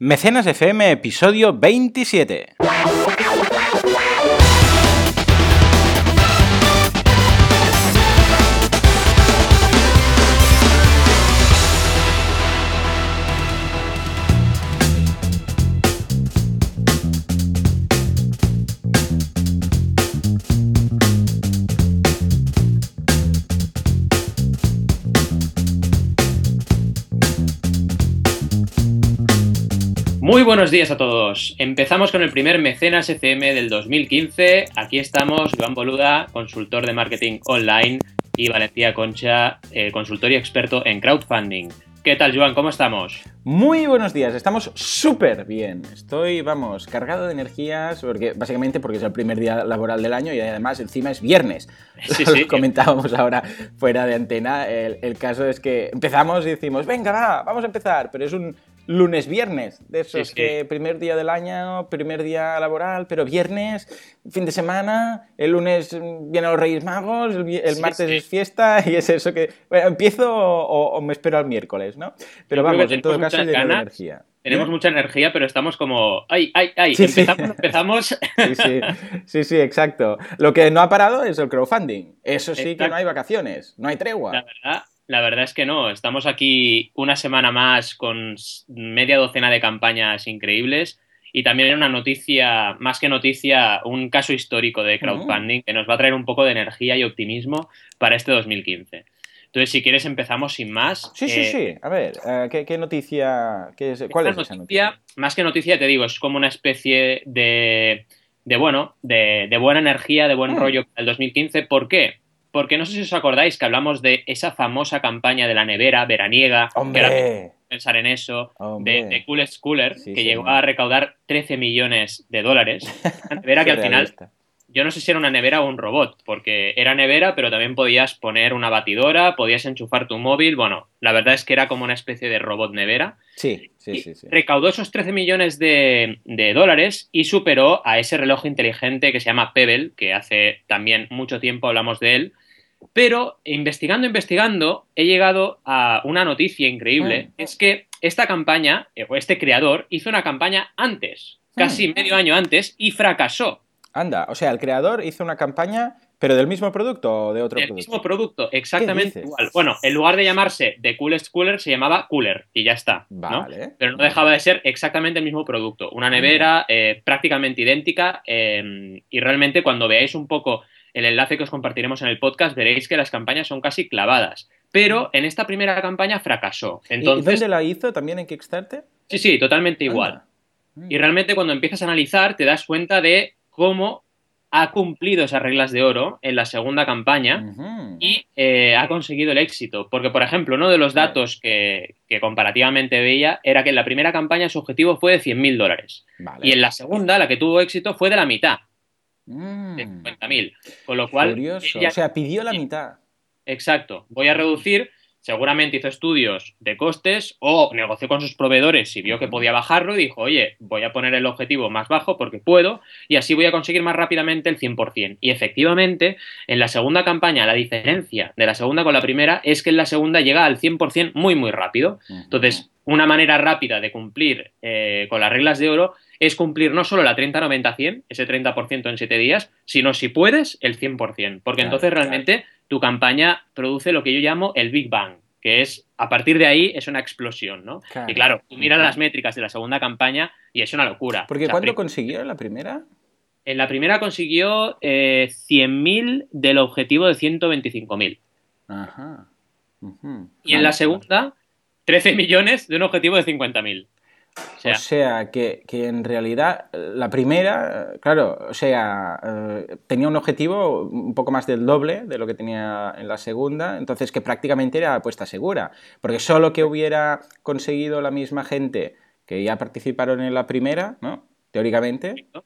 Mecenas FM, episodio 27. Muy buenos días a todos. Empezamos con el primer Mecenas FM del 2015. Aquí estamos, Joan Boluda, consultor de marketing online, y Valentía Concha, eh, consultor y experto en crowdfunding. ¿Qué tal, Joan? ¿Cómo estamos? Muy buenos días, estamos súper bien. Estoy, vamos, cargado de energías, porque básicamente porque es el primer día laboral del año y además encima es viernes. Sí, Lo sí. comentábamos ahora fuera de antena. El, el caso es que empezamos y decimos, venga, va, vamos a empezar, pero es un lunes-viernes, de esos Sí, sí. que primer día del año, primer día laboral, pero viernes, fin de semana, el lunes vienen los Reyes Magos, el, el Sí, martes es fiesta y es eso que, bueno, empiezo o, o me espero al miércoles, ¿no? Pero vamos, en todo caso, lleno de energía. Tenemos mucha energía, pero estamos como. ¡Ay, ay, ay! Empezamos, empezamos. Sí, sí, exacto. Lo que no ha parado es el crowdfunding. Eso sí que no hay vacaciones, no hay La tregua. verdad, la verdad es que no. Estamos aquí una semana más con media docena de campañas increíbles. Y también una noticia, más que noticia, un caso histórico de crowdfunding que nos va a traer un poco de energía y optimismo para este 2015. Entonces, si quieres, empezamos sin más. Sí, sí, Eh, sí. A ver, eh, ¿qué, qué noticia? qué es- ¿Cuál es esa noticia? Más que noticia, te digo, es como una especie de, de bueno, de, de buena energía, de buen Mm. rollo para el 2015. ¿Por qué? Porque no sé si os acordáis que hablamos de esa famosa campaña de la nevera veraniega, que ¡Hombre! pensar en eso, Hombre. de, de Coolest Cooler, Sí, que llegó a recaudar 13 millones de dólares. Una nevera que al final yo no sé si era una nevera o un robot, porque era nevera, pero también podías poner una batidora, podías enchufar tu móvil. Bueno, la verdad es que era como una especie de robot nevera. Sí, sí, Y sí. sí. Recaudó esos 13 millones de, de dólares y superó a ese reloj inteligente que se llama Pebble, que hace también mucho tiempo hablamos de él. Pero investigando, investigando, he llegado a una noticia increíble. Mm. Es que esta campaña, eh, o este creador, hizo una campaña antes, casi Mm. medio año antes, y fracasó. Anda, o sea, el creador hizo una campaña, pero del mismo producto o de otro producto. mismo producto, exactamente igual. Bueno, en lugar de llamarse The Coolest Cooler, se llamaba Cooler, y ya está. ¿no? Vale. pero no dejaba de ser exactamente el mismo producto. Una nevera eh, prácticamente idéntica eh, y realmente cuando veáis un poco el enlace que os compartiremos en el podcast veréis que las campañas son casi clavadas. Pero en esta primera campaña fracasó. ¿Y Entonces, dónde la hizo? ¿También en Kickstarter? sí, sí, totalmente igual. Anda. Y realmente cuando empiezas a analizar te das cuenta de cómo ha cumplido esas reglas de oro en la segunda campaña y eh, ha conseguido el éxito. Porque, por ejemplo, uno de los datos que, que comparativamente veía era que en la primera campaña su objetivo fue de 100.000 dólares. Vale. Y en la segunda, la que tuvo éxito, fue de la mitad, Mm. de 50.000. Con lo cual, Curioso. ella- O sea, pidió la mitad. exacto, voy a reducir. Seguramente hizo estudios de costes o negoció con sus proveedores y vio que podía bajarlo y dijo, oye, voy a poner el objetivo más bajo porque puedo y así voy a conseguir más rápidamente el 100%. Y efectivamente, en la segunda campaña, la diferencia de la segunda con la primera es que en la segunda llega al 100% muy, muy rápido. Entonces, una manera rápida de cumplir eh, con las reglas de oro es cumplir no solo la 30-90-100, ese 30% en 7 días, sino si puedes, el 100%. Porque Claro, entonces claro. realmente tu campaña produce lo que yo llamo el Big Bang, que es, a partir de ahí, es una explosión, ¿no? Claro. Y claro, tú miras las métricas de la segunda campaña y es una locura. Porque O sea, ¿cuánto en la primera? En la primera consiguió eh, 100.000 del objetivo de 125.000. Ajá. Y en la segunda, 13 millones de un objetivo de 50.000. O sea, O sea, que, que en realidad la primera, claro, o sea, eh, tenía un objetivo un poco más del doble de lo que tenía en la segunda, entonces que prácticamente era apuesta segura, porque solo que hubiera conseguido la misma gente que ya participaron en la primera, ¿no? Teóricamente. Correcto.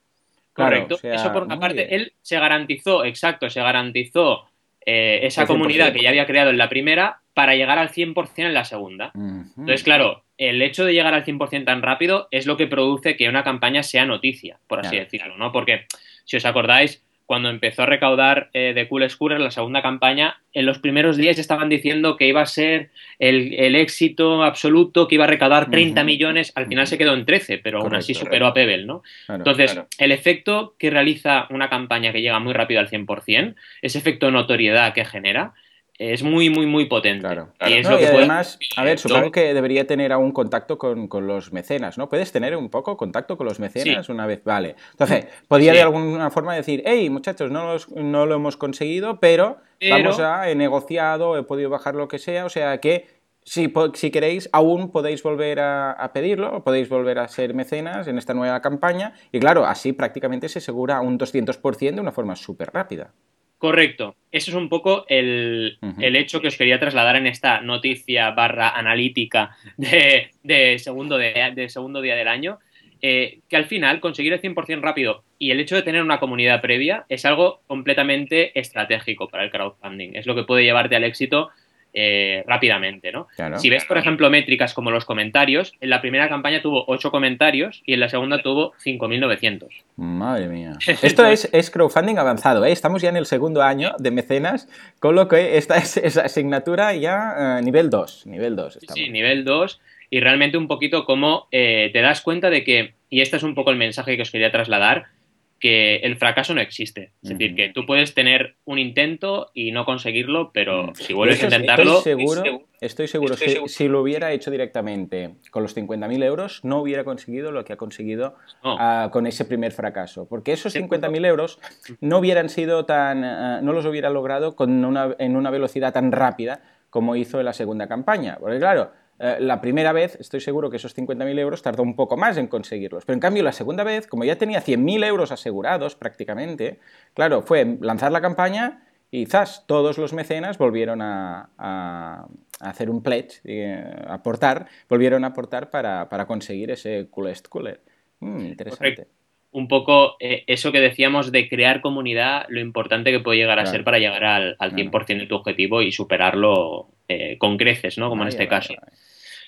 Claro, Correcto. o sea, Eso por una parte, bien. él se garantizó, exacto, se garantizó eh, esa El 100%. comunidad que ya había creado en la primera para llegar al 100% en la segunda. Entonces, claro, el hecho de llegar al 100% tan rápido es lo que produce que una campaña sea noticia, por así Claro. decirlo, ¿no? Porque, si os acordáis, cuando empezó a recaudar eh, de Cool Scooter la segunda campaña, en los primeros días estaban diciendo que iba a ser el, éxito absoluto, que iba a recaudar 30 millones, al final se quedó en 13, pero aún así superó a Pebble, ¿no? Entonces, el efecto que realiza una campaña que llega muy rápido al 100%, ese efecto de notoriedad que genera, es muy, muy, muy potente. Claro. Y, además, a ver, supongo que debería tener algún contacto con, los mecenas, ¿no? ¿Puedes tener un poco contacto con los mecenas una vez? Vale. Entonces, podría de alguna forma decir, hey, muchachos, no, no lo hemos conseguido, pero, vamos a, he negociado, he podido bajar lo que sea, o sea que si, si queréis, aún podéis volver a, a, pedirlo, podéis volver a ser mecenas en esta nueva campaña, y claro, así prácticamente se asegura un 200% de una forma súper rápida. Correcto. Eso es un poco el, hecho que os quería trasladar en esta noticia barra analítica de, segundo, de, segundo día del año. Eh, que al final conseguir el 100% rápido y el hecho de tener una comunidad previa es algo completamente estratégico para el crowdfunding. Es lo que puede llevarte al éxito eh, rápidamente, ¿no? Si ves, por ejemplo, métricas como los comentarios, en la primera campaña tuvo 8 comentarios y en la segunda tuvo 5.900. Madre mía. Esto es, es, crowdfunding avanzado, ¿eh? Estamos ya en el segundo año de mecenas, con lo que esta es esa asignatura ya eh, nivel 2, nivel 2. Sí, nivel 2 y realmente un poquito como eh, te das cuenta de que, y este es un poco el mensaje que os quería trasladar, que el fracaso no existe. Es decir, que tú puedes tener un intento y no conseguirlo, pero si vuelves a intentarlo... Estoy seguro, estoy seguro, si lo hubiera hecho directamente con los 50.000 euros, no hubiera conseguido lo que ha conseguido ah, con ese primer fracaso. Porque esos 50.000 euros no hubieran sido tan... Ah, no los hubiera logrado con una, en una velocidad tan rápida como hizo en la segunda campaña. Porque claro, eh, la primera vez estoy seguro que esos 50.000 euros tardó un poco más en conseguirlos. Pero en cambio, la segunda vez, como ya tenía 100.000 euros asegurados prácticamente, claro, fue lanzar la campaña y zas, todos los mecenas volvieron a, hacer un pledge, a aportar, volvieron a aportar para, conseguir ese coolest cooler. Mm, interesante. Un poco eh, eso que decíamos de crear comunidad, lo importante que puede llegar a ser para llegar al, al 100% de tu objetivo y superarlo eh, con creces, ¿no? Como en este caso.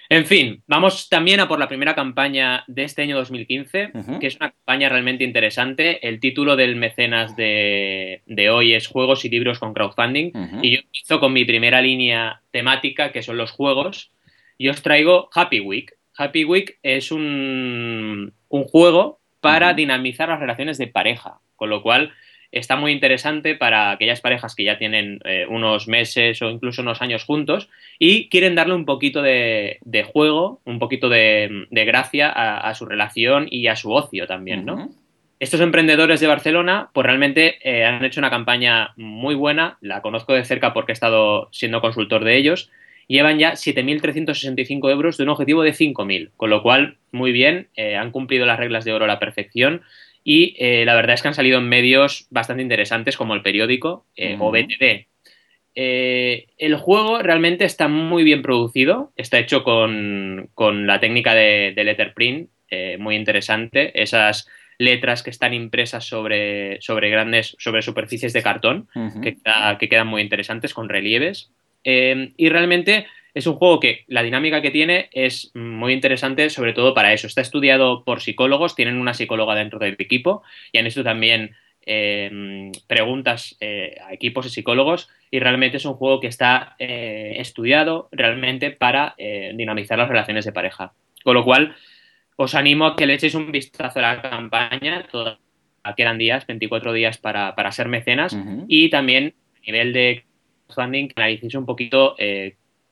En fin, vamos también a por la primera campaña de este año 2015, que es una campaña realmente interesante. El título del mecenas de, hoy es Juegos y libros con crowdfunding. Y yo empiezo con mi primera línea temática, que son los juegos. Y os traigo Happy Week. Happy Week es un, un juego para dinamizar las relaciones de pareja, con lo cual está muy interesante para aquellas parejas que ya tienen eh, unos meses o incluso unos años juntos y quieren darle un poquito de, juego, un poquito de, gracia a, su relación y a su ocio también, ¿no? Estos emprendedores de Barcelona, pues realmente eh, han hecho una campaña muy buena, la conozco de cerca porque he estado siendo consultor de ellos, llevan ya 7.365 euros de un objetivo de 5.000, con lo cual, muy bien, eh, han cumplido las reglas de oro a la perfección y eh, la verdad es que han salido en medios bastante interesantes como el periódico eh, o BTV. Eh, el juego realmente está muy bien producido, está hecho con, la técnica de, letterprint, muy interesante. Esas letras que están impresas sobre, sobre grandes, sobre superficies de cartón, que, que, quedan muy interesantes, con relieves. Y realmente es un juego que la dinámica que tiene es muy interesante, sobre todo para eso. Está estudiado por psicólogos, tienen una psicóloga dentro del equipo y han hecho también em, preguntas eh, a equipos y psicólogos y realmente es un juego que está eh, estudiado realmente para eh, dinamizar las relaciones de pareja. Con lo cual, os animo a que le echéis un vistazo a la campaña. Todavía quedan días, 24 días para, ser mecenas y también a nivel de funding que analicéis un poquito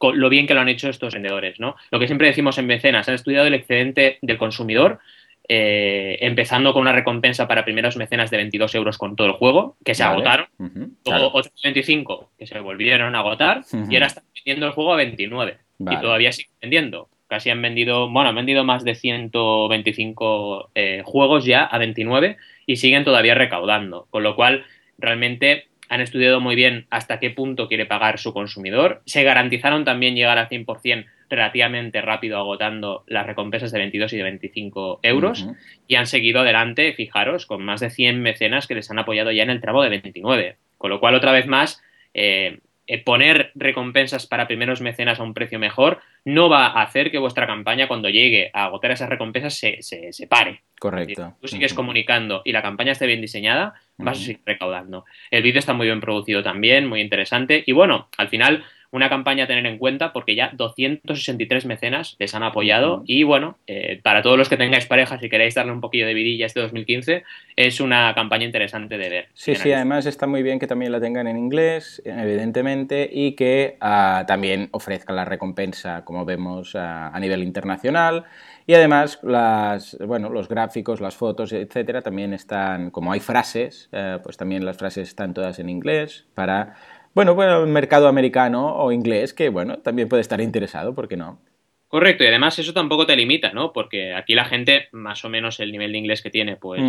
lo bien que lo han hecho estos vendedores, ¿no? Lo que siempre decimos en mecenas, han estudiado el excedente del consumidor, eh, empezando con una recompensa para primeros mecenas de 22 euros con todo el juego, que se agotaron, luego 8,25 que se volvieron a agotar, y ahora están vendiendo el juego a 29, y todavía siguen vendiendo. Casi han vendido, bueno, han vendido más de 125 eh, juegos ya a 29 y siguen todavía recaudando, con lo cual realmente han estudiado muy bien hasta qué punto quiere pagar su consumidor, se garantizaron también llegar al 100% relativamente rápido agotando las recompensas de 22 y de 25 euros y han seguido adelante, fijaros, con más de 100 mecenas que les han apoyado ya en el tramo de 29. Con lo cual, otra vez más, eh, eh, poner recompensas para primeros mecenas a un precio mejor no va a hacer que vuestra campaña cuando llegue a agotar esas recompensas se, se, pare. Correcto. Si tú sigues comunicando y la campaña esté bien diseñada, vas a seguir recaudando. El vídeo está muy bien producido también, muy interesante. Y bueno, al final una campaña a tener en cuenta porque ya 263 mecenas les han apoyado y bueno, eh, para todos los que tengáis parejas y queréis darle un poquillo de vidilla este 2015, es una campaña interesante de ver. Sí, sí, además está muy bien que también la tengan en inglés, evidentemente, y que uh, también ofrezca la recompensa, como vemos, uh, a nivel internacional. Y además, las, bueno, los gráficos, las fotos, etcétera, también están, como hay frases, uh, pues también las frases están todas en inglés para bueno, bueno, el mercado americano o inglés, que bueno, también puede estar interesado, ¿por qué no? Correcto, y además eso tampoco te limita, ¿no? Porque aquí la gente, más o menos el nivel de inglés que tiene, pues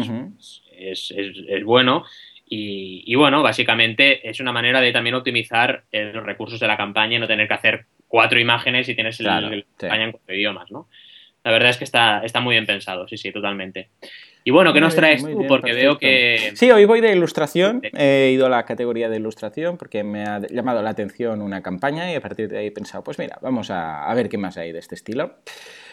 es, bueno. Y, bueno, básicamente es una manera de también optimizar eh, los recursos de la campaña y no tener que hacer cuatro imágenes y tienes la campaña en cuatro idiomas, ¿no? La verdad es que está, está muy bien pensado, sí, sí, totalmente. Y bueno, ¿qué nos traes tú? porque veo que... Sí, hoy voy de ilustración. He ido a la categoría de ilustración porque me ha llamado la atención una campaña y a partir de ahí he pensado, pues mira, vamos a, ver qué más hay de este estilo.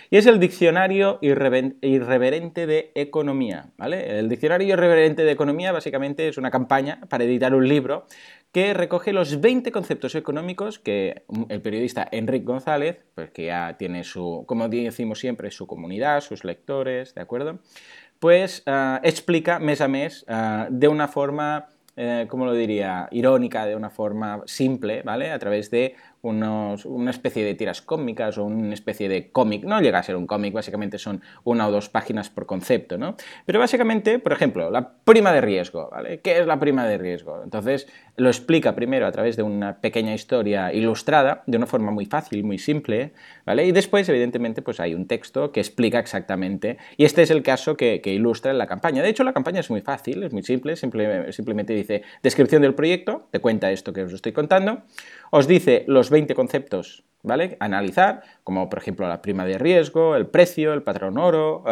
Y es el Diccionario Irreverente de Economía. ¿vale? El Diccionario Irreverente de Economía básicamente es una campaña para editar un libro que recoge los 20 conceptos económicos que el periodista Enrique González, pues que ya tiene su, como decimos siempre, su comunidad, sus lectores, ¿de acuerdo? pues uh, explica mes a mes uh, de una forma, eh, ¿cómo lo diría?, irónica, de una forma simple, ¿vale? A través de una especie de tiras cómicas o una especie de cómic. No llega a ser un cómic, básicamente son una o dos páginas por concepto, ¿no? Pero básicamente, por ejemplo, la prima de riesgo, ¿vale? ¿Qué es la prima de riesgo? Entonces, lo explica primero a través de una pequeña historia ilustrada, de una forma muy fácil, muy simple, ¿vale? Y después, evidentemente, pues hay un texto que explica exactamente, y este es el caso que, ilustra en la campaña. De hecho, la campaña es muy fácil, es muy simple, simplemente dice descripción del proyecto, te cuenta esto que os estoy contando, os dice los 20 conceptos, ¿vale? Analizar, como por ejemplo la prima de riesgo, el precio, el patrón oro,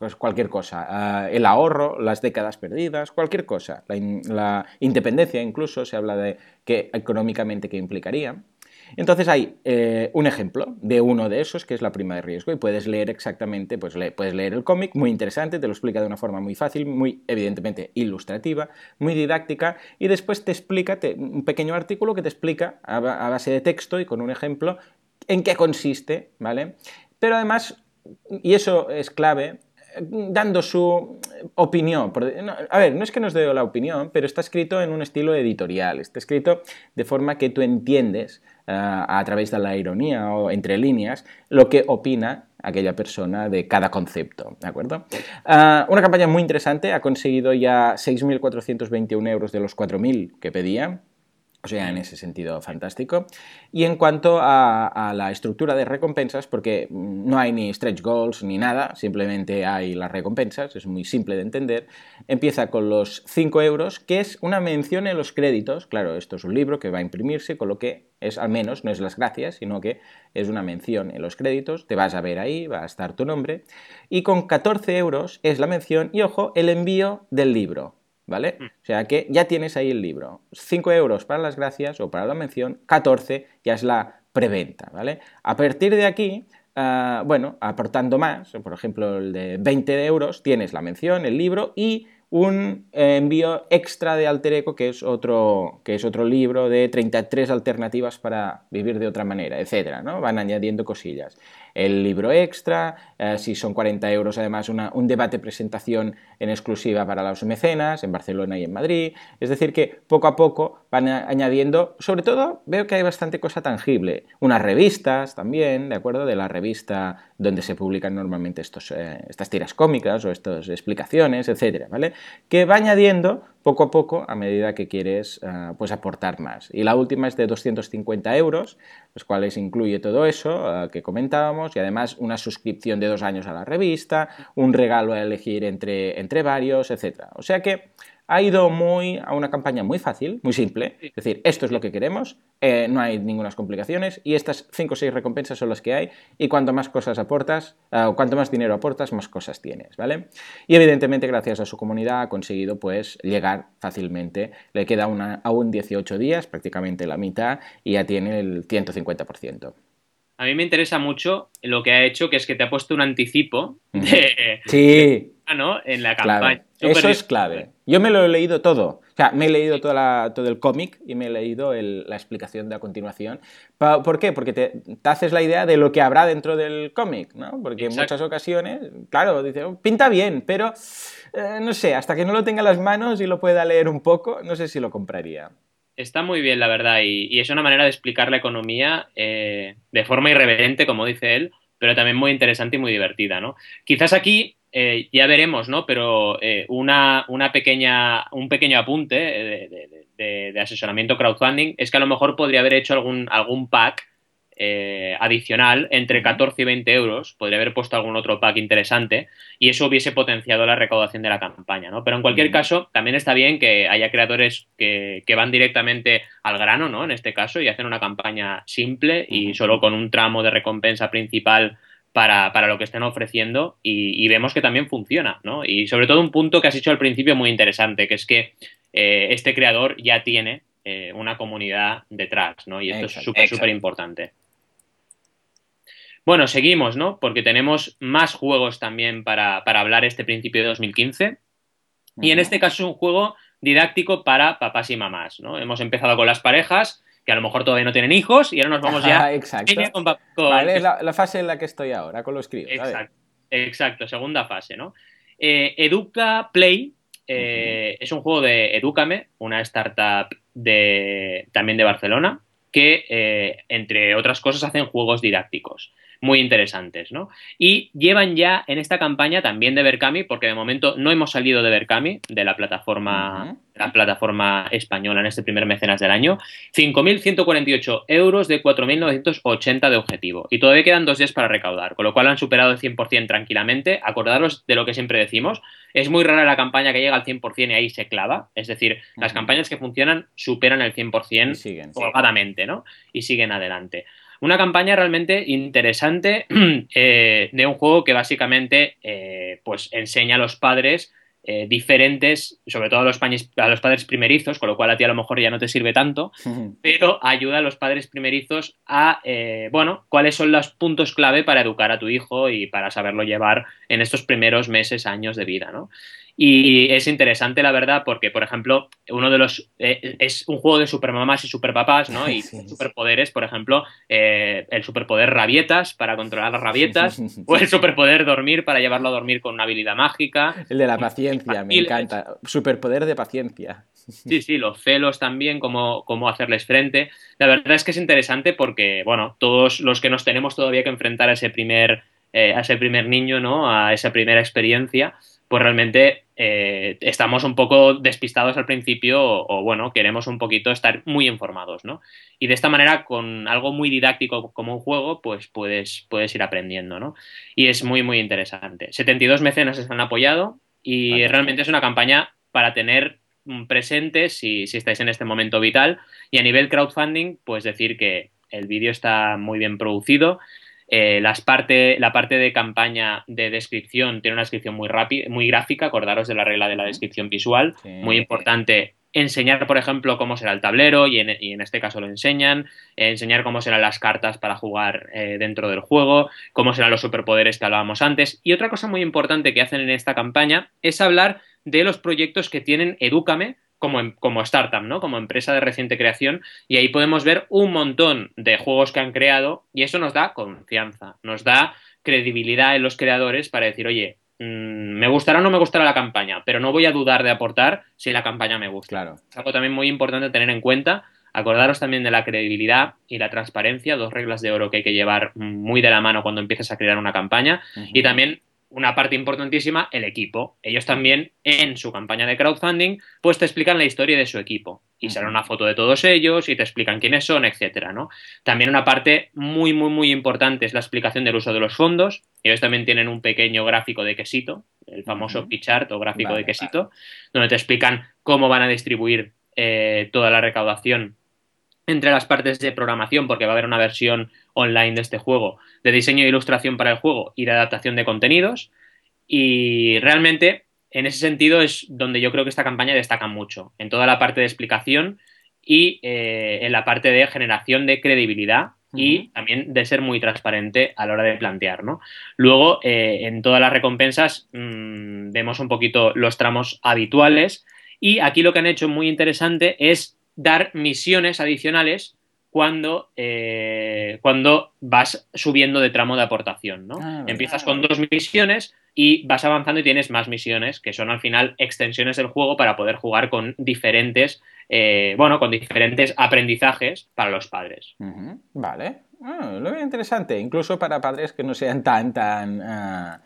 pues cualquier cosa, eh, el ahorro, las décadas perdidas, cualquier cosa, la, independencia incluso, se habla de qué económicamente qué implicaría. Entonces hay eh, un ejemplo de uno de esos que es la prima de riesgo y puedes leer exactamente, pues puedes leer el cómic, muy interesante, te lo explica de una forma muy fácil, muy evidentemente ilustrativa, muy didáctica y después te explica un pequeño artículo que te explica a, base de texto y con un ejemplo en qué consiste, ¿vale? Pero además, y eso es clave, dando su opinión. A ver, no es que nos dé la opinión, pero está escrito en un estilo editorial, está escrito de forma que tú entiendes a través de la ironía o entre líneas lo que opina aquella persona de cada concepto, ¿de acuerdo? Eh, una campaña muy interesante, ha conseguido ya 6.421 euros de los 4.000 que pedía, o sea, en ese sentido, fantástico. Y en cuanto a, la estructura de recompensas, porque no hay ni stretch goals ni nada, simplemente hay las recompensas, es muy simple de entender, empieza con los 5 euros, que es una mención en los créditos. Claro, esto es un libro que va a imprimirse, con lo que es al menos, no es las gracias, sino que es una mención en los créditos, te vas a ver ahí, va a estar tu nombre. Y con 14 euros es la mención y, ojo, el envío del libro. ¿Vale? Mm. O sea que ya tienes ahí el libro. 5 euros para las gracias o para la mención, 14 ya es la preventa, ¿vale? A partir de aquí, ah, bueno, aportando más, por ejemplo el de 20 euros, tienes la mención, el libro y un eh, envío extra de Alter Eco, que es otro, que es otro libro de 33 alternativas para vivir de otra manera, etcétera, ¿no? Van añadiendo cosillas el libro extra, eh, si son 40 euros además un debate presentación en exclusiva para los mecenas en Barcelona y en Madrid. Es decir, que poco a poco van añadiendo, sobre todo veo que hay bastante cosa tangible, unas revistas también, ¿de acuerdo? De la revista donde se publican normalmente estos, eh, estas tiras cómicas o estas explicaciones, etcétera, ¿vale? Que va añadiendo poco a poco a medida que quieres eh, pues aportar más. Y la última es de 250 euros, los cuales incluye todo eso eh, que comentábamos y además una suscripción de dos años a la revista, un regalo a elegir entre, entre varios, etc. O sea que ha ido muy a una campaña muy fácil, muy simple. Es decir, esto es lo que queremos, eh, no hay ninguna complicaciones y estas 5 o 6 recompensas son las que hay y cuanto más cosas aportas, uh, cuanto más dinero aportas, más cosas tienes, ¿vale? Y evidentemente gracias a su comunidad ha conseguido pues llegar fácilmente. Le queda una, aún 18 días, prácticamente la mitad, y ya tiene el 150%. A mí me interesa mucho lo que ha hecho, que es que te ha puesto un anticipo de, sí. ¿no? en la campaña. Eso es clave. Yo me lo he leído todo. O sea, me he leído toda todo el cómic y me he leído la explicación de a continuación. ¿Por qué? Porque te, haces la idea de lo que habrá dentro del cómic, ¿no? Porque en muchas ocasiones, claro, dice, oh, pinta bien, pero eh, no sé, hasta que no lo tenga en las manos y lo pueda leer un poco, no sé si lo compraría. Está muy bien, la verdad, y, es una manera de explicar la economía eh, de forma irreverente, como dice él, pero también muy interesante y muy divertida, ¿no? Quizás aquí eh, ya veremos, ¿no? Pero eh, una, una, pequeña, un pequeño apunte de, de, asesoramiento crowdfunding es que a lo mejor podría haber hecho algún, algún pack eh, adicional entre 14 y 20 euros. Podría haber puesto algún otro pack interesante y eso hubiese potenciado la recaudación de la campaña, ¿no? Pero en cualquier caso, también está bien que haya creadores que, van directamente al grano, ¿no? En este caso, y hacen una campaña simple y solo con un tramo de recompensa principal para, lo que estén ofreciendo y, vemos que también funciona, ¿no? Y sobre todo un punto que has dicho al principio muy interesante, que es que eh, este creador ya tiene eh, una comunidad detrás, ¿no? Y esto es súper, súper importante. Bueno, seguimos, ¿no? Porque tenemos más juegos también para, hablar este principio de 2015. Y en este caso es un juego didáctico para papás y mamás, ¿no? Hemos empezado con las parejas, que a lo mejor todavía no tienen hijos, y ahora nos vamos ya... exacto. Vale, es la, fase en la que estoy ahora, con los críos. Exacto, exacto segunda fase, ¿no? Eh, Educa Play eh, es un juego de Educame, una startup de, también de Barcelona, que, eh, entre otras cosas, hacen juegos didácticos muy interesantes, ¿no? Y llevan ya en esta campaña también de Berkami, porque de momento no hemos salido de Berkami, de la plataforma, la plataforma española en este primer mecenas del año, 5.148 euros de 4.980 de objetivo. Y todavía quedan dos días para recaudar, con lo cual han superado el 100% tranquilamente. Acordaros de lo que siempre decimos, es muy rara la campaña que llega al 100% y ahí se clava, es decir, las campañas que funcionan superan el 100% siguen, ¿no? Y siguen adelante. Una campaña realmente interesante eh, de un juego que básicamente eh, pues enseña a los padres eh, diferentes, sobre todo a los, a los, padres primerizos, con lo cual a ti a lo mejor ya no te sirve tanto, pero ayuda a los padres primerizos a, bueno, cuáles son los puntos clave para educar a tu hijo y para saberlo llevar en estos primeros meses, años de vida, ¿no? Y es interesante, la verdad, porque, por ejemplo, uno de los. Eh, es un juego de supermamás y superpapás, ¿no? Y superpoderes, por ejemplo, eh, el superpoder rabietas para controlar las rabietas, o el superpoder dormir para llevarlo a dormir con una habilidad mágica. El de la paciencia, me encanta. Superpoder de paciencia. Sí, sí, los celos también, cómo, cómo hacerles frente. La verdad es que es interesante porque, bueno, todos los que nos tenemos todavía que enfrentar a ese primer, eh, a ese primer niño, ¿no? A esa primera experiencia pues realmente eh, estamos un poco despistados al principio o, bueno, queremos un poquito estar muy informados, ¿no? Y de esta manera, con algo muy didáctico como un juego, pues puedes, puedes ir aprendiendo, ¿no? Y es muy, muy interesante. 72 mecenas se han apoyado y realmente es una campaña para tener presente si, si estáis en este momento vital. Y a nivel crowdfunding, pues decir que el vídeo está muy bien producido eh, las parte, la parte de campaña de descripción tiene una descripción muy rápida, muy gráfica, acordaros de la regla de la descripción visual, muy importante enseñar, por ejemplo, cómo será el tablero, y en, este caso lo enseñan, enseñar cómo serán las cartas para jugar eh, dentro del juego, cómo serán los superpoderes que hablábamos antes. Y otra cosa muy importante que hacen en esta campaña es hablar de los proyectos que tienen Edúcame, como, como startup, ¿no? Como empresa de reciente creación. Y ahí podemos ver un montón de juegos que han creado y eso nos da confianza, nos da credibilidad en los creadores para decir, oye, mm, me gustará o no me gustará la campaña, pero no voy a dudar de aportar si la campaña me gusta. Claro. Es algo también muy importante tener en cuenta. Acordaros también de la credibilidad y la transparencia, dos reglas de oro que hay que llevar muy de la mano cuando empieces a crear una campaña. Y también una parte importantísima, el equipo. Ellos también, en su campaña de crowdfunding, pues te explican la historia de su equipo. Y sale una foto de todos ellos y te explican quiénes son, etcétera, ¿no? También una parte muy, muy, muy importante es la explicación del uso de los fondos. Ellos también tienen un pequeño gráfico de quesito, el famoso pichart o gráfico de quesito, donde te explican cómo van a distribuir eh, toda la recaudación entre las partes de programación, porque va a haber una versión online de este juego, de diseño e ilustración para el juego y de adaptación de contenidos. Y realmente, en ese sentido, es donde yo creo que esta campaña destaca mucho, en toda la parte de explicación y eh, en la parte de generación de credibilidad y también de ser muy transparente a la hora de plantear, ¿no? Luego, eh, en todas las recompensas mm, vemos un poquito los tramos habituales y aquí lo que han hecho muy interesante es dar misiones adicionales cuando, eh, cuando vas subiendo de tramo de aportación, ¿no? Ah, Empiezas con dos misiones y vas avanzando y tienes más misiones, que son al final extensiones del juego para poder jugar con diferentes, eh, bueno, con diferentes aprendizajes para los padres. Vale. Ah, lo veo interesante, incluso para padres que no sean tan, tan, ah,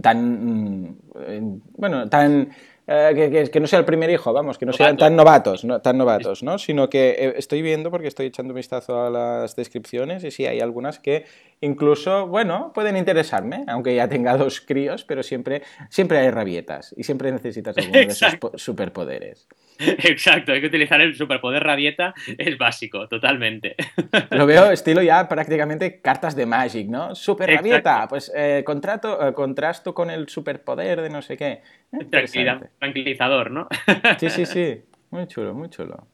tan, mm, eh, bueno, tan, eh, que, que- que no sea el primer hijo, vamos, que no sean tan novatos, no, tan novatos, ¿no? Sino que eh, estoy viendo, porque estoy echando un vistazo a las descripciones, y sí, hay algunas que incluso, bueno, pueden interesarme, aunque ya tenga dos críos, pero siempre, siempre hay rabietas, y siempre necesitas alguno de esos superpoderes. Exacto, hay que utilizar el superpoder rabieta, es básico, totalmente. Lo veo estilo ya prácticamente cartas de Magic, ¿no? Super Exacto. rabieta, pues eh, contrato, eh, contrasto con el superpoder de no sé qué. Tranquilidad, tranquilizador, ¿no? Sí, sí, sí. Muy chulo, muy chulo.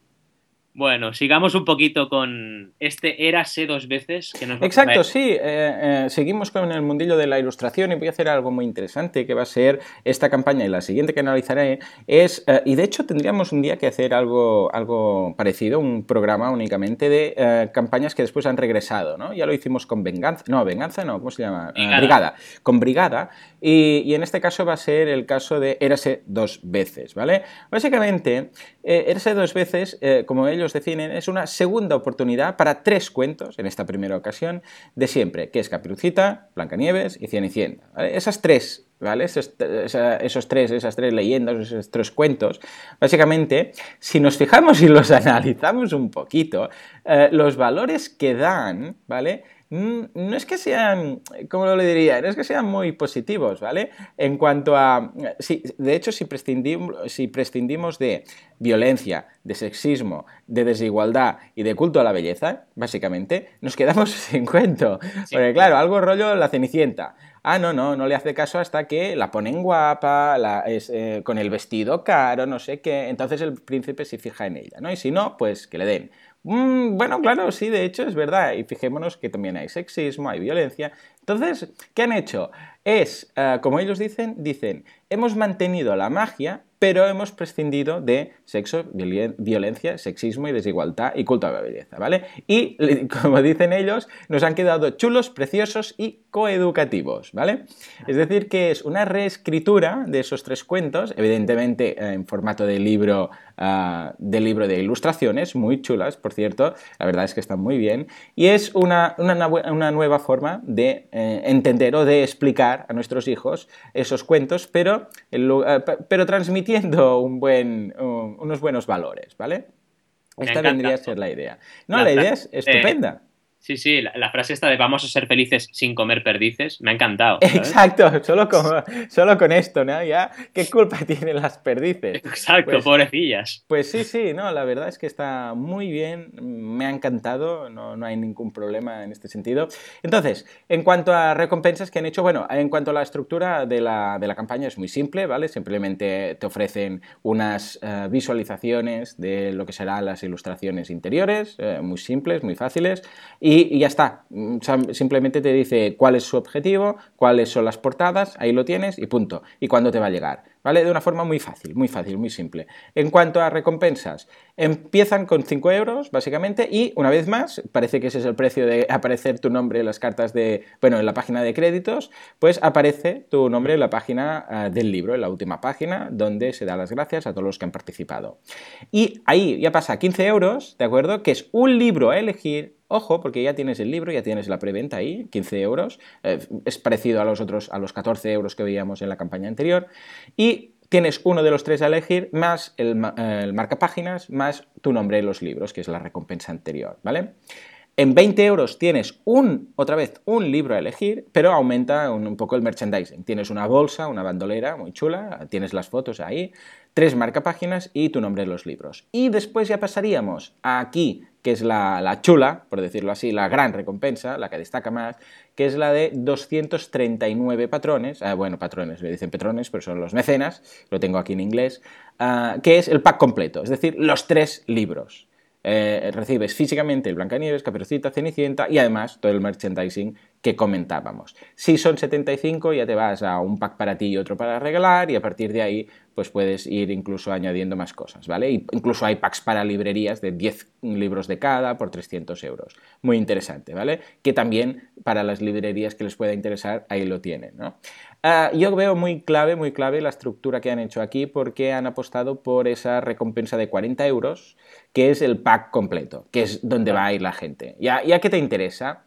Bueno, sigamos un poquito con este Érase dos veces que nos Exacto, sí. eh, eh, seguimos con el mundillo de la ilustración y voy a hacer algo muy interesante que va a ser esta campaña y la siguiente que analizaré es, eh, y de hecho tendríamos un día que hacer algo, algo parecido, un programa únicamente de campañas que después han regresado, ¿no? Ya lo hicimos con Venganza, no, Venganza no, ¿cómo se llama? Eh, Brigada. Brigada, con Brigada, y, y en este caso va a ser el caso de Érase dos veces, ¿vale? Básicamente, Érase dos veces, como ellos definen, es una segunda oportunidad para tres cuentos, en esta primera ocasión, de siempre, que es Caperucita, Blancanieves y Cenicienta. ¿vale? Esas tres, ¿vale? Esos, esos tres, esas tres leyendas, esos tres cuentos, básicamente, si nos fijamos y los analizamos un poquito, eh, los valores que dan, ¿vale? Mm, No es que sean, ¿cómo lo diría? No es que sean muy positivos, ¿vale? En cuanto a, sí, de hecho, si prescindimos, si prescindimos de violencia, de sexismo, de desigualdad y de culto a la belleza, básicamente, nos quedamos sin cuento. Sí. Porque claro, algo rollo la Cenicienta. Ah, no, no, no le hace caso hasta que la ponen guapa, la, es, eh, con el vestido caro, no sé qué. Entonces el príncipe se fija en ella, ¿no? Y si no, pues que le den. Mm, bueno, claro, sí, de hecho es verdad. Y fijémonos que también hay sexismo, hay violencia. Entonces, ¿qué han hecho? Es, eh, como ellos dicen, dicen, hemos mantenido la magia, pero hemos prescindido de sexo, violen- violencia, sexismo y desigualdad y culto a la belleza, ¿vale? Y, como dicen ellos, nos han quedado chulos, preciosos y coeducativos, ¿vale? Es decir, que es una reescritura de esos tres cuentos, evidentemente eh, en formato de libro, ah, de libro de ilustraciones, muy chulas, por cierto, la verdad es que están muy bien, y es una, una, una nueva forma de eh, entender o de explicar a nuestros hijos esos cuentos, pero, en lu- eh, pe- un buen, un- unos buenos valores, ¿vale? Me Esta encanta. vendría a ser la idea. No, La la, idea es estupenda. Sí, sí, la, la frase esta de vamos a ser felices sin comer perdices, me ha encantado. ¿sabes? Exacto, solo con, solo con esto, ¿no? Ya, ¿qué culpa tienen las perdices? Exacto, Pues- pobrecillas. Pues sí, sí, no, la verdad es que está muy bien, me ha encantado, no, no hay ningún problema en este sentido. Entonces, en cuanto a recompensas que han hecho, bueno, en cuanto a la estructura de la, de la campaña es muy simple, ¿vale? Simplemente te ofrecen unas eh, visualizaciones de lo que serán las ilustraciones interiores, eh, muy simples, muy fáciles, y, y ya está. Mm, Simplemente te dice cuál es su objetivo, cuáles son las portadas, ahí lo tienes y punto. Y cuándo te va a llegar. ¿Vale? De una forma muy fácil, muy fácil, muy simple. En cuanto a recompensas, empiezan con 5 euros, básicamente, y una vez más, parece que ese es el precio de aparecer tu nombre en las cartas de, bueno, en la página de créditos, pues aparece tu nombre en la página ah, del libro, en la última página, donde se da las gracias a todos los que han participado. Y ahí ya pasa 15 euros, ¿de acuerdo? Que es un libro a elegir. Ojo, porque ya tienes el libro, ya tienes la preventa ahí, 15 euros. Eh, es parecido a los otros, a los 14 euros que veíamos en la campaña anterior. Y tienes uno de los tres a elegir, más el, el marcapáginas, más tu nombre en los libros, que es la recompensa anterior, ¿vale? En 20 euros tienes otra vez, un libro a elegir, pero aumenta un, poco el merchandising. Tienes una bolsa, una bandolera muy chula, tienes las fotos ahí, tres marcapáginas y tu nombre en los libros. Y después ya pasaríamos a aquí, que es la, la chula, por decirlo así, la gran recompensa, la que destaca más, que es la de 239 patrones, ah, bueno, patrones, le dicen patrones, pero son los mecenas, lo tengo aquí en inglés, ah, que es el pack completo, es decir, los tres libros. Eh, recibes físicamente el Blancanieves, Caperucita, Cenicienta y además todo el merchandising que comentábamos. Si son 75 ya te vas a un pack para ti y otro para regalar y a partir de ahí pues puedes ir incluso añadiendo más cosas, ¿vale? incluso hay packs para librerías de 10 libros de cada por 300 euros. Muy interesante, ¿vale? Que también para las librerías que les pueda interesar, ahí lo tienen, ¿no? Ah, yo veo muy clave, muy clave la estructura que han hecho aquí porque han apostado por esa recompensa de 40 euros, que es el pack completo, que es donde va a ir la gente. ¿Ya, ya qué te interesa?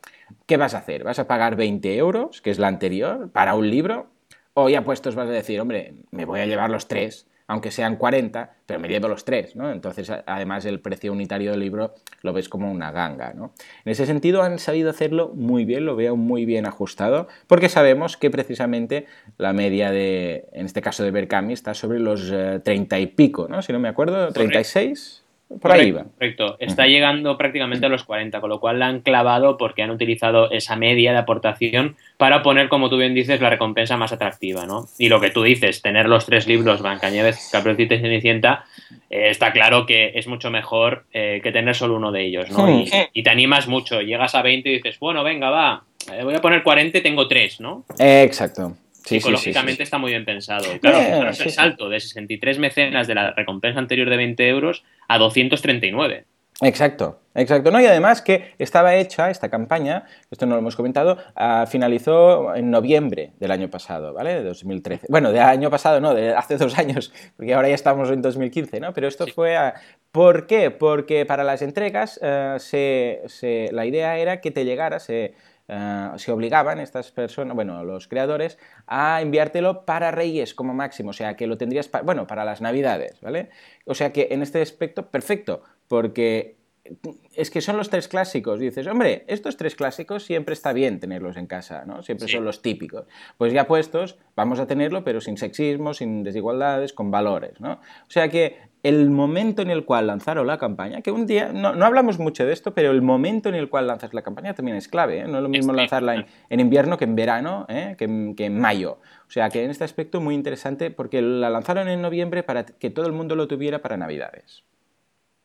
¿Qué vas a hacer? ¿Vas a pagar 20 euros, que es la anterior, para un libro? O ya puestos vas a decir, hombre, me voy a llevar los tres, aunque sean 40, pero me llevo los tres, ¿no? Entonces, además, el precio unitario del libro lo ves como una ganga, ¿no? En ese sentido, han sabido hacerlo muy bien, lo veo muy bien ajustado, porque sabemos que precisamente la media de, en este caso de Berkami, está sobre los 30 eh, y pico, ¿no? Si no me acuerdo, 36. Por ahí va. Correcto. Está llegando prácticamente a los 40, con lo cual la han clavado porque han utilizado esa media de aportación para poner, como tú bien dices, la recompensa más atractiva, ¿no? Y lo que tú dices, tener los tres libros, Blancanieves, Caperucita y Cenicienta, eh, está claro que es mucho mejor eh, que tener solo uno de ellos, ¿no? Y, y, te animas mucho, llegas a 20 y dices, bueno, venga, va, eh, voy a poner 40 y tengo tres, ¿no? exacto psicológicamente está muy bien pensado. Claro, es el salto de 63 mecenas de la recompensa anterior de 20 euros a 239. Exacto, exacto. No, y además que estaba hecha esta campaña, esto no lo hemos comentado, ah, finalizó en noviembre del año pasado, ¿vale? De 2013. Bueno, del año pasado, no, de hace dos años, porque ahora ya estamos en 2015, ¿no? Pero esto fue a... ¿Por qué? Porque para las entregas eh, se, la idea era que te llegara, se eh, se obligaban estas personas, bueno, los creadores, a enviártelo para Reyes como máximo, o sea, que lo tendrías, bueno, para las Navidades, ¿vale? O sea que en este aspecto, perfecto, porque es que son los tres clásicos. dices, hombre, estos tres clásicos siempre está bien tenerlos en casa, ¿no? Siempre son los típicos. Pues ya puestos, vamos a tenerlo, pero sin sexismo, sin desigualdades, con valores, ¿no? O sea que el momento en el cual lanzaron la campaña, que un día, no, hablamos mucho de esto, pero el momento en el cual lanzas la campaña también es clave, ¿eh? No es lo mismo lanzarla en, invierno que en verano, ¿eh? que, que en mayo. O sea que en este aspecto muy interesante porque la lanzaron en noviembre para que todo el mundo lo tuviera para Navidades.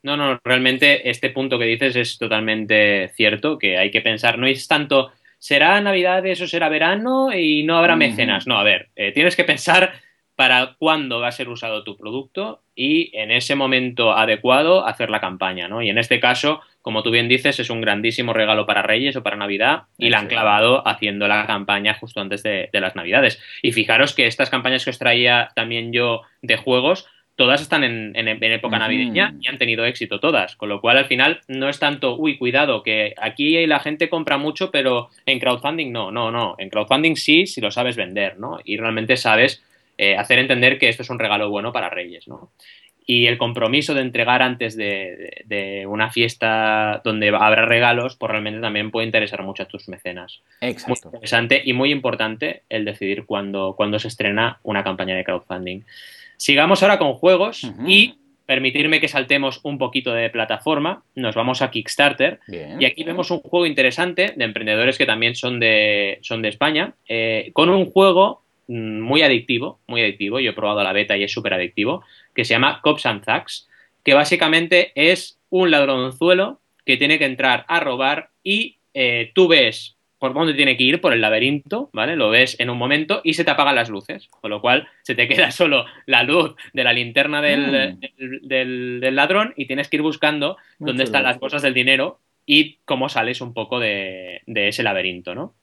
No, no, realmente este punto que dices es totalmente cierto, que hay que pensar, no es tanto, será Navidades o será verano y no habrá mecenas. No, a ver, eh, tienes que pensar para cuándo va a ser usado tu producto y en ese momento adecuado hacer la campaña, ¿no? Y en este caso, como tú bien dices, es un grandísimo regalo para Reyes o para Navidad y la han clavado haciendo la campaña justo antes de, de las Navidades. Y fijaros que estas campañas que os traía también yo de juegos todas están en, época navideña y han tenido éxito todas, con lo cual al final no es tanto, uy, cuidado, que aquí la gente compra mucho, pero en crowdfunding no, no, no, en crowdfunding sí, si lo sabes vender, ¿no? Y realmente sabes eh, hacer entender que esto es un regalo bueno para Reyes, ¿no? Y el compromiso de entregar antes de, una fiesta donde habrá regalos, pues realmente también puede interesar mucho a tus mecenas. Exacto. Muy interesante y muy importante el decidir cuándo, cuándo se estrena una campaña de crowdfunding. Sigamos ahora con juegos y permitirme que saltemos un poquito de plataforma. Nos vamos a Kickstarter. y aquí vemos un juego interesante de emprendedores que también son de, son de España, eh, con un juego muy adictivo, muy adictivo. Yo he probado la beta y es súper adictivo, que se llama Cops and Thugs, que básicamente es un ladronzuelo que tiene que entrar a robar y eh, tú ves por dónde tiene que ir, por el laberinto, ¿vale? Lo ves en un momento y se te apagan las luces, con lo cual se te queda solo la luz de la linterna del, mm. ladrón y tienes que ir buscando dónde están las cosas del dinero y cómo sales un poco de, ese laberinto, ¿no?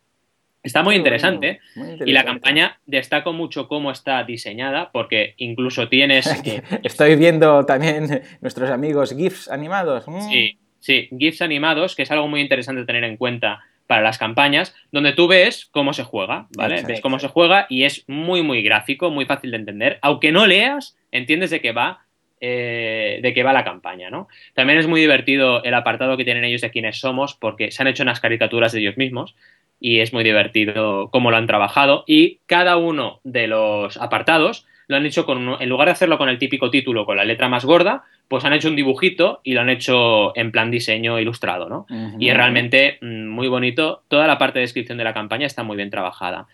Está muy interesante, y la campaña destaco mucho cómo está diseñada porque incluso tienes... Estoy viendo también nuestros amigos GIFs animados. Mm. Sí, sí, GIFs animados, que es algo muy interesante tener en cuenta para las campañas, donde tú ves cómo se juega, ¿vale? Ves cómo se juega y es muy, muy gráfico, muy fácil de entender. Aunque no leas, entiendes de qué va, eh, de qué va la campaña, ¿no? También es muy divertido el apartado que tienen ellos de quiénes somos, porque se han hecho unas caricaturas de ellos mismos y es muy divertido cómo lo han trabajado. Y cada uno de los apartados lo han hecho con, en lugar de hacerlo con el típico título, con la letra más gorda, pues han hecho un dibujito y lo han hecho en plan diseño ilustrado, ¿no? Y es realmente mm, muy bonito. Toda la parte de descripción de la campaña está muy bien trabajada.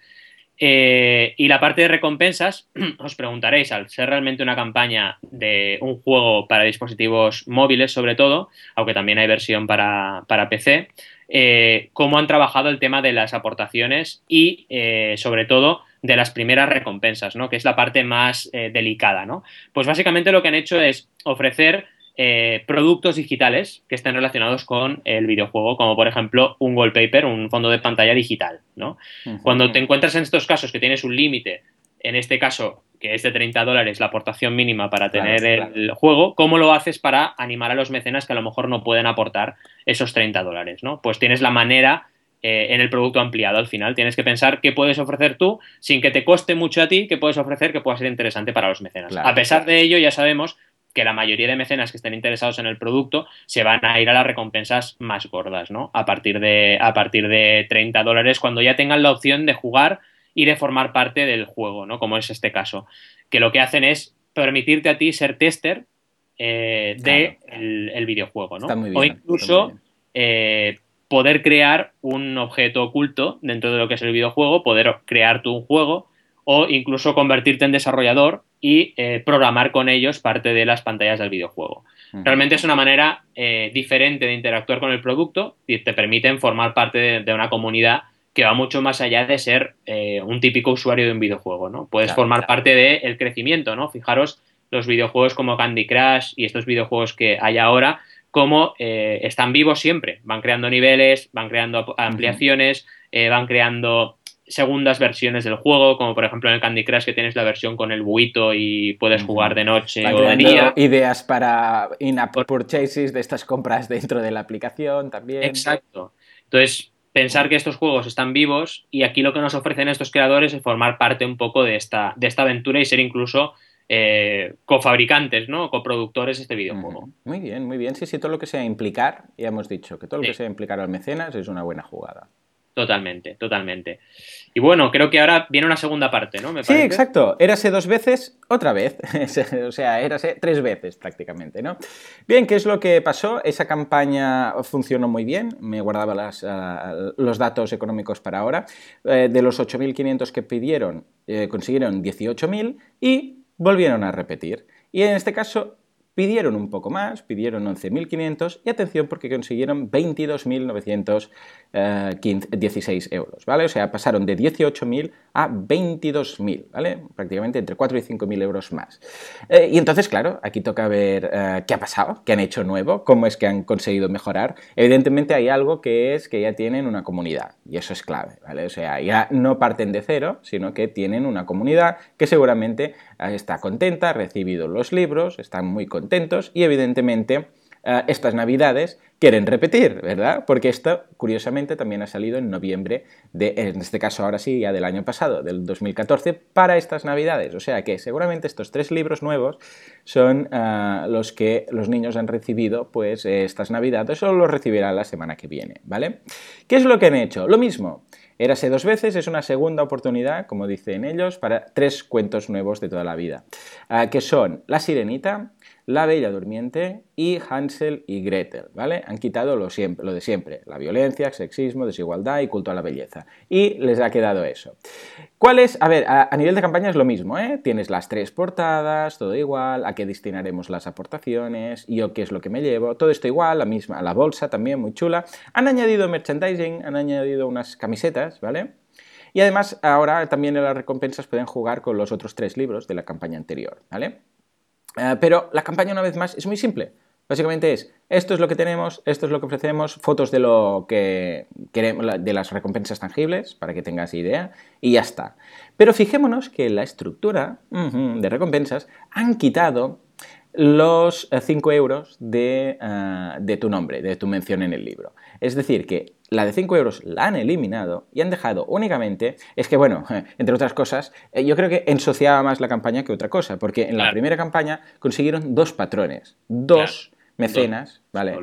Eh, y la parte de recompensas, os preguntaréis, al ser realmente una campaña de un juego para dispositivos móviles sobre todo, aunque también hay versión para, PC, eh, cómo han trabajado el tema de las aportaciones y eh, sobre todo de las primeras recompensas, ¿no? que es la parte más delicada. ¿no? Pues básicamente lo que han hecho es ofrecer eh, productos digitales que estén relacionados con el videojuego, como por ejemplo un wallpaper, un fondo de pantalla digital. ¿no? Cuando te encuentras en estos casos que tienes un límite, en este caso que es de 30 dólares la aportación mínima para tener el juego, ¿cómo lo haces para animar a los mecenas que a lo mejor no pueden aportar esos 30 dólares? ¿no? Pues tienes la manera eh, en el producto ampliado al final. Tienes que pensar qué puedes ofrecer tú sin que te coste mucho a ti, qué puedes ofrecer que pueda ser interesante para los mecenas. A pesar de ello, ya sabemos que la mayoría de mecenas que estén interesados en el producto se van a ir a las recompensas más gordas, ¿no? A partir de, a partir de 30 dólares, cuando ya tengan la opción de jugar y de formar parte del juego, ¿no? Como es este caso. Que lo que hacen es permitirte a ti ser tester eh, de el, videojuego, ¿no? o incluso eh, poder crear un objeto oculto dentro de lo que es el videojuego, poder crear tú un juego o incluso convertirte en desarrollador y eh, programar con ellos parte de las pantallas del videojuego. Realmente es una manera diferente de interactuar con el producto y te permiten formar parte de, una comunidad que va mucho más allá de ser eh, un típico usuario de un videojuego, ¿no? Puedes formar parte del crecimiento, ¿no? Fijaros los videojuegos como Candy Crush y estos videojuegos que hay ahora, como están vivos siempre, van creando niveles, van creando ampliaciones, van creando segundas versiones del juego, como por ejemplo en el Candy Crush que tienes la versión con el buito y puedes jugar de noche o de día. Ideas para in-app purchases de estas compras dentro de la aplicación también. Exacto. Entonces, pensar que estos juegos están vivos y aquí lo que nos ofrecen estos creadores es formar parte un poco de esta, de esta aventura y ser incluso eh, cofabricantes, ¿no? Coproductores de este videojuego. Muy bien, muy bien. Sí, sí, todo lo que sea implicar, ya hemos dicho que todo lo que sea implicar al mecenas es una buena jugada. Totalmente, totalmente. Y bueno, creo que ahora viene una segunda parte, ¿no? sí, exacto. Érase dos veces, otra vez. o sea, érase tres veces prácticamente, ¿no? Bien, ¿qué es lo que pasó? Esa campaña funcionó muy bien. Me guardaba las, ah, los datos económicos para ahora. Eh, de los 8.500 que pidieron, eh, consiguieron 18.000 y volvieron a repetir. Y en este caso Pidieron un poco más, pidieron 11.500 y atención porque consiguieron 22.916 eh, euros, ¿vale? O sea, pasaron de 18.000 a 22.000, ¿vale? Prácticamente entre 4 y 5.000 euros más. Eh, y entonces, claro, aquí toca ver eh, qué ha pasado, qué han hecho nuevo, cómo es que han conseguido mejorar. Evidentemente hay algo que es que ya tienen una comunidad y eso es clave, ¿vale? O sea, ya no parten de cero, sino que tienen una comunidad que seguramente está contenta, ha recibido los libros, están muy contentos y evidentemente eh, estas navidades quieren repetir, ¿verdad? Porque esto, curiosamente, también ha salido en noviembre, de, en este caso ahora sí, ya del año pasado, del 2014, para estas navidades. O sea que seguramente estos tres libros nuevos son eh, los que los niños han recibido pues estas navidades o los recibirán la semana que viene, ¿vale? ¿Qué es lo que han hecho? Lo mismo. Érase dos veces, es una segunda oportunidad, como dicen ellos, para tres cuentos nuevos de toda la vida, ah, que son La Sirenita, La Bella Durmiente y Hansel y Gretel, ¿vale? Han quitado lo, de siempre, la violencia, sexismo, desigualdad y culto a la belleza. Y les ha quedado eso. ¿Cuál es? A ver, a, nivel de campaña es lo mismo, ¿eh? Tienes las tres portadas, todo igual, a qué destinaremos las aportaciones, yo qué es lo que me llevo, todo esto igual, la misma, la bolsa también muy chula. Han añadido merchandising, han añadido unas camisetas, ¿vale? Y además ahora también en las recompensas pueden jugar con los otros tres libros de la campaña anterior, ¿vale? Eh, pero la campaña una vez más es muy simple. Básicamente es, esto es lo que tenemos, esto es lo que ofrecemos, fotos de lo que queremos, de las recompensas tangibles, para que tengas idea, y ya está. Pero fijémonos que la estructura de recompensas han quitado los 5 eh, euros de, eh, de, tu nombre, de tu mención en el libro. Es decir, que la de 5 euros la han eliminado y han dejado únicamente, es que bueno, entre otras cosas, eh, yo creo que ensociaba más la campaña que otra cosa, porque en la primera campaña consiguieron dos patrones, dos mecenas, ¿vale?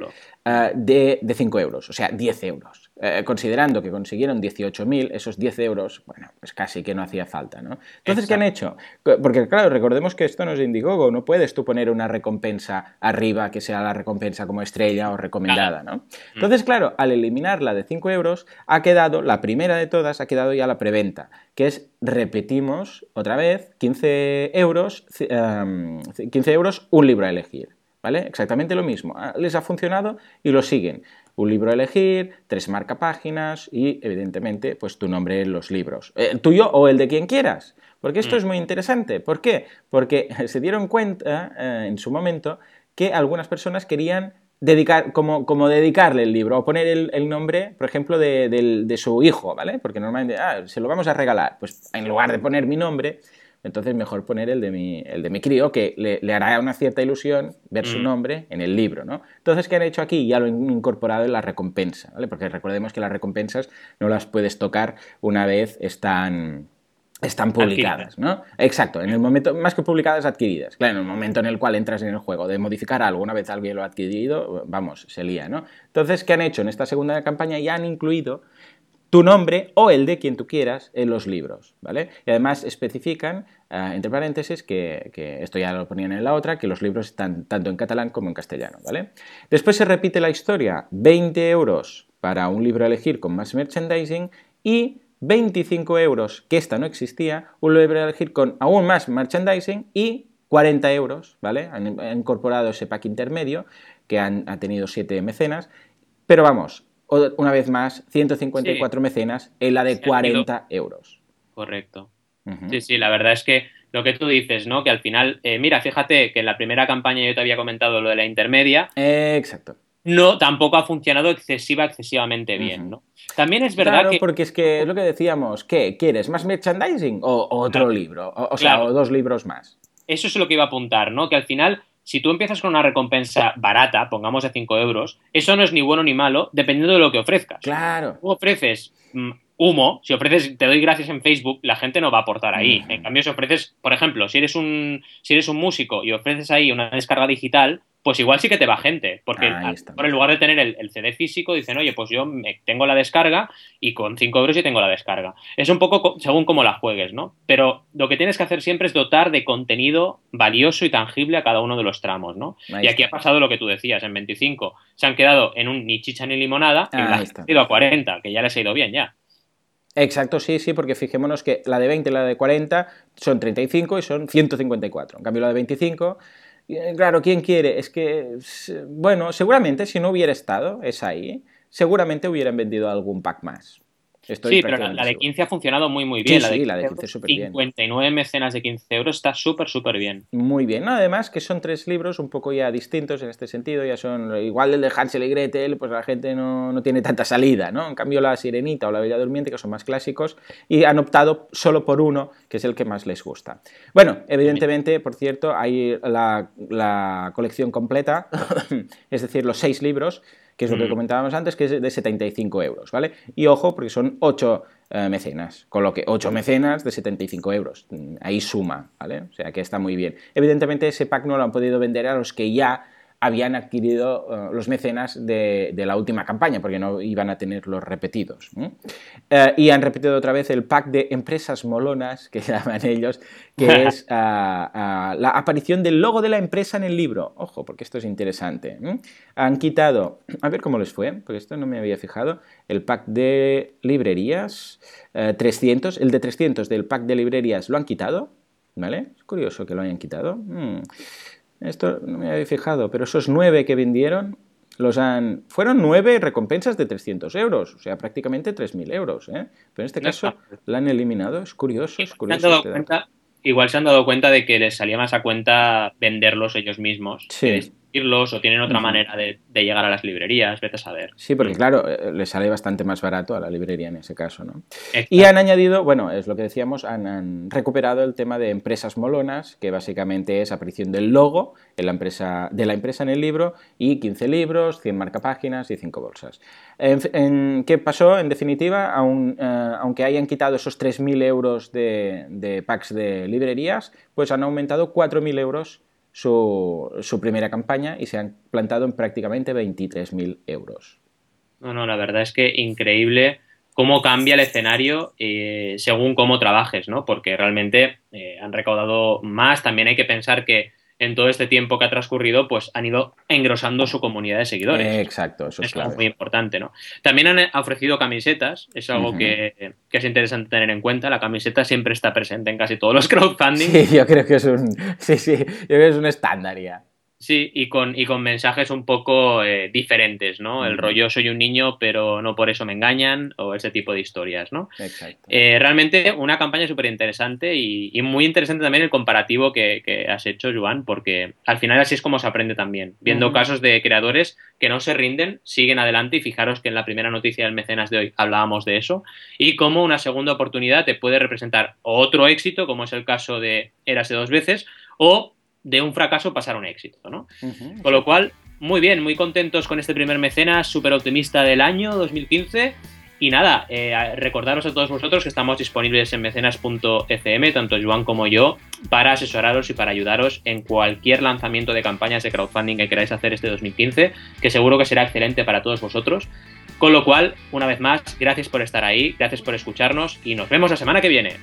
Ah, de, de 5 euros, o sea, 10 euros. Eh, considerando que consiguieron 18.000, esos 10 euros, bueno, pues casi que no hacía falta, ¿no? Entonces, ¿qué han hecho? Porque, claro, recordemos que esto no es Indiegogo, no puedes tú poner una recompensa arriba que sea la recompensa como estrella o recomendada, ¿no? Entonces, claro, al eliminar la de 5 euros, ha quedado, la primera de todas, ha quedado ya la preventa, que es, repetimos otra vez, 15 euros, ci- em, 15 euros, un libro a elegir. ¿Vale? Exactamente lo mismo. Ah, Les ha funcionado y lo siguen. Un libro a elegir, tres marcapáginas y, evidentemente, pues tu nombre en los libros. Eh, El tuyo o el de quien quieras. Porque esto Mm. es muy interesante. ¿Por qué? Porque se dieron cuenta eh, en su momento que algunas personas querían dedicar, como, como dedicarle el libro o poner el, el nombre, por ejemplo, de, de su hijo, ¿vale? Porque normalmente, ah, se lo vamos a regalar. Pues en lugar de poner mi nombre, entonces mejor poner el de mi, el de mi crío, que le, le hará una cierta ilusión ver su Mm. nombre en el libro, ¿no? Entonces, ¿qué han hecho aquí? Ya lo han incorporado en la recompensa, ¿vale? Porque recordemos que las recompensas no las puedes tocar una vez están están publicadas, ¿no? Exacto, en el momento, más que publicadas, adquiridas. Claro, en el momento en el cual entras en el juego de modificar algo, una vez alguien lo ha adquirido, vamos, se lía, ¿no? Entonces, ¿qué han hecho? En esta segunda campaña ya han incluido tu nombre o el de quien tú quieras en los libros, ¿vale? Y además especifican, eh, entre paréntesis, que, esto ya lo ponían en la otra, que los libros están tanto en catalán como en castellano, ¿vale? Después se repite la historia, 20 euros para un libro a elegir con más merchandising y 25 euros, que esta no existía, un libro a elegir con aún más merchandising y 40 euros, ¿vale? Han, incorporado ese pack intermedio que han, ha tenido 7 mecenas, pero vamos, una vez más, 154 mecenas en la de Se han ido. 40 euros. Correcto. Sí, sí, la verdad es que lo que tú dices, ¿no? Que al final, eh, mira, fíjate que en la primera campaña yo te había comentado lo de la intermedia, Exacto. no, tampoco ha funcionado excesiva, excesivamente bien. ¿no? También es verdad claro, que... porque es que es lo que decíamos, ¿qué? ¿Quieres más merchandising o, o otro Claro. libro? O, o sea, Claro. o dos libros más. Eso es lo que iba a apuntar, ¿no? Que al final, si tú empiezas con una recompensa barata, pongamos de 5 euros, eso no es ni bueno ni malo, dependiendo de lo que ofrezcas. Claro. tú ofreces mm, humo, si ofreces te doy gracias en Facebook, la gente no va a aportar ahí. Ujú. En cambio, si ofreces, por ejemplo, si eres un si eres un músico y ofreces ahí una descarga digital, pues igual sí que te va gente, porque a- por en lugar de tener el, el CD físico, dicen, oye, pues yo me- tengo la descarga y con 5 euros y tengo la descarga. Es un poco co- según cómo la juegues, ¿no? Pero lo que tienes que hacer siempre es dotar de contenido valioso y tangible a cada uno de los tramos, ¿no? Ahí y aquí está. ha pasado lo que tú decías, en 25 se han quedado en un ni chicha ni limonada y la han ido a 40, que ya les ha ido bien ya. Exacto, sí, sí, porque fijémonos que la de 20 y la de 40 son 35 y son 154. En cambio, la de 25, eh, claro, ¿quién quiere? Es que, bueno, seguramente si no hubiera estado esa ahí, seguramente hubieran vendido algún pack más. Estoy sí, pero la, la de seguro. 15 ha funcionado muy, muy Sí, bien. sí, la de 15 15 súper bien. 59 mecenas de 15 euros está súper, súper bien. Muy bien, ¿no? además que son tres libros un poco ya distintos en este sentido, ya son igual el de Hansel y Gretel, pues la gente no, no tiene tanta salida, ¿no? En cambio la Sirenita o la Bella Durmiente, que son más clásicos, y han optado solo por uno, que es el que más les gusta. Bueno, evidentemente, por cierto, hay la, la colección completa, es decir, los seis libros, que es lo que Mm. comentábamos antes, que es de 75 euros, ¿vale? Y ojo, porque son 8 mecenas, con lo que 8 mecenas de 75 euros, Mm, ahí suma, ¿vale? O sea que está muy bien. Evidentemente ese pack no lo han podido vender a los que ya habían adquirido eh, los mecenas de, de la última campaña, porque no iban a tener los repetidos. Eh, y han repetido otra vez el pack de empresas molonas, que llaman ellos, que es ah, ah, la aparición del logo de la empresa en el libro. Ojo, porque esto es interesante. Han quitado, a ver cómo les fue, porque esto no me había fijado, el pack de librerías, eh, 300, el de 300 del pack de librerías lo han quitado, ¿vale? Es curioso que lo hayan quitado. Mm. Esto no me había fijado, pero esos nueve que vendieron los han... Fueron nueve recompensas de 300 euros, o sea, prácticamente 3.000 euros, ¿eh? Pero en este caso la han eliminado, es curioso, es curioso. dado este cuenta- igual se han dado cuenta de que les salía más a cuenta venderlos ellos mismos. Sí. O tienen otra manera de, de llegar a las librerías, vete a saber. Sí, porque claro, eh, le sale bastante más barato a la librería en ese caso, ¿no? Exacto. Y han añadido, bueno, es lo que decíamos, han, han recuperado el tema de empresas molonas, que básicamente es aparición del logo en la empresa, de la empresa en el libro y 15 libros, 100 marcapáginas y 5 bolsas. En- en- ¿Qué pasó? En definitiva, aun, eh, aunque hayan quitado esos 3.000 euros de, de packs de librerías, pues han aumentado 4.000 euros su, su primera campaña y se han plantado en prácticamente 23.000 euros. No, no, la verdad es que increíble cómo cambia el escenario eh, según cómo trabajes, ¿no? Porque realmente eh, han recaudado más. También hay que pensar que en todo este tiempo que ha transcurrido, pues han ido engrosando su comunidad de seguidores. exacto, eso es, muy importante, ¿no? También han ofrecido camisetas, es algo que, que, es interesante tener en cuenta. La camiseta siempre está presente en casi todos los crowdfunding. Sí, yo creo que es un, sí, sí, yo creo que es un estándar ya. Sí, y con, y con mensajes un poco eh, diferentes, ¿no? El rollo soy un niño, pero no por eso me engañan, o ese tipo de historias, ¿no? Exacto. Eh, realmente una campaña súper interesante y, muy interesante también el comparativo que, has hecho, Joan, porque al final así es como se aprende también, viendo casos de creadores que no se rinden, siguen adelante y fijaros que en la primera noticia del mecenas de hoy hablábamos de eso, y cómo una segunda oportunidad te puede representar otro éxito, como es el caso de Érase dos veces, o de un fracaso pasar a un éxito, ¿no? Con lo cual, muy bien, muy contentos con este primer mecenas, súper optimista del año 2015. Y nada, eh, recordaros a todos vosotros que estamos disponibles en mecenas.fm, tanto Joan como yo, para asesoraros y para ayudaros en cualquier lanzamiento de campañas de crowdfunding que queráis hacer este 2015, que seguro que será excelente para todos vosotros. Con lo cual, una vez más, gracias por estar ahí, gracias por escucharnos y nos vemos la semana que viene.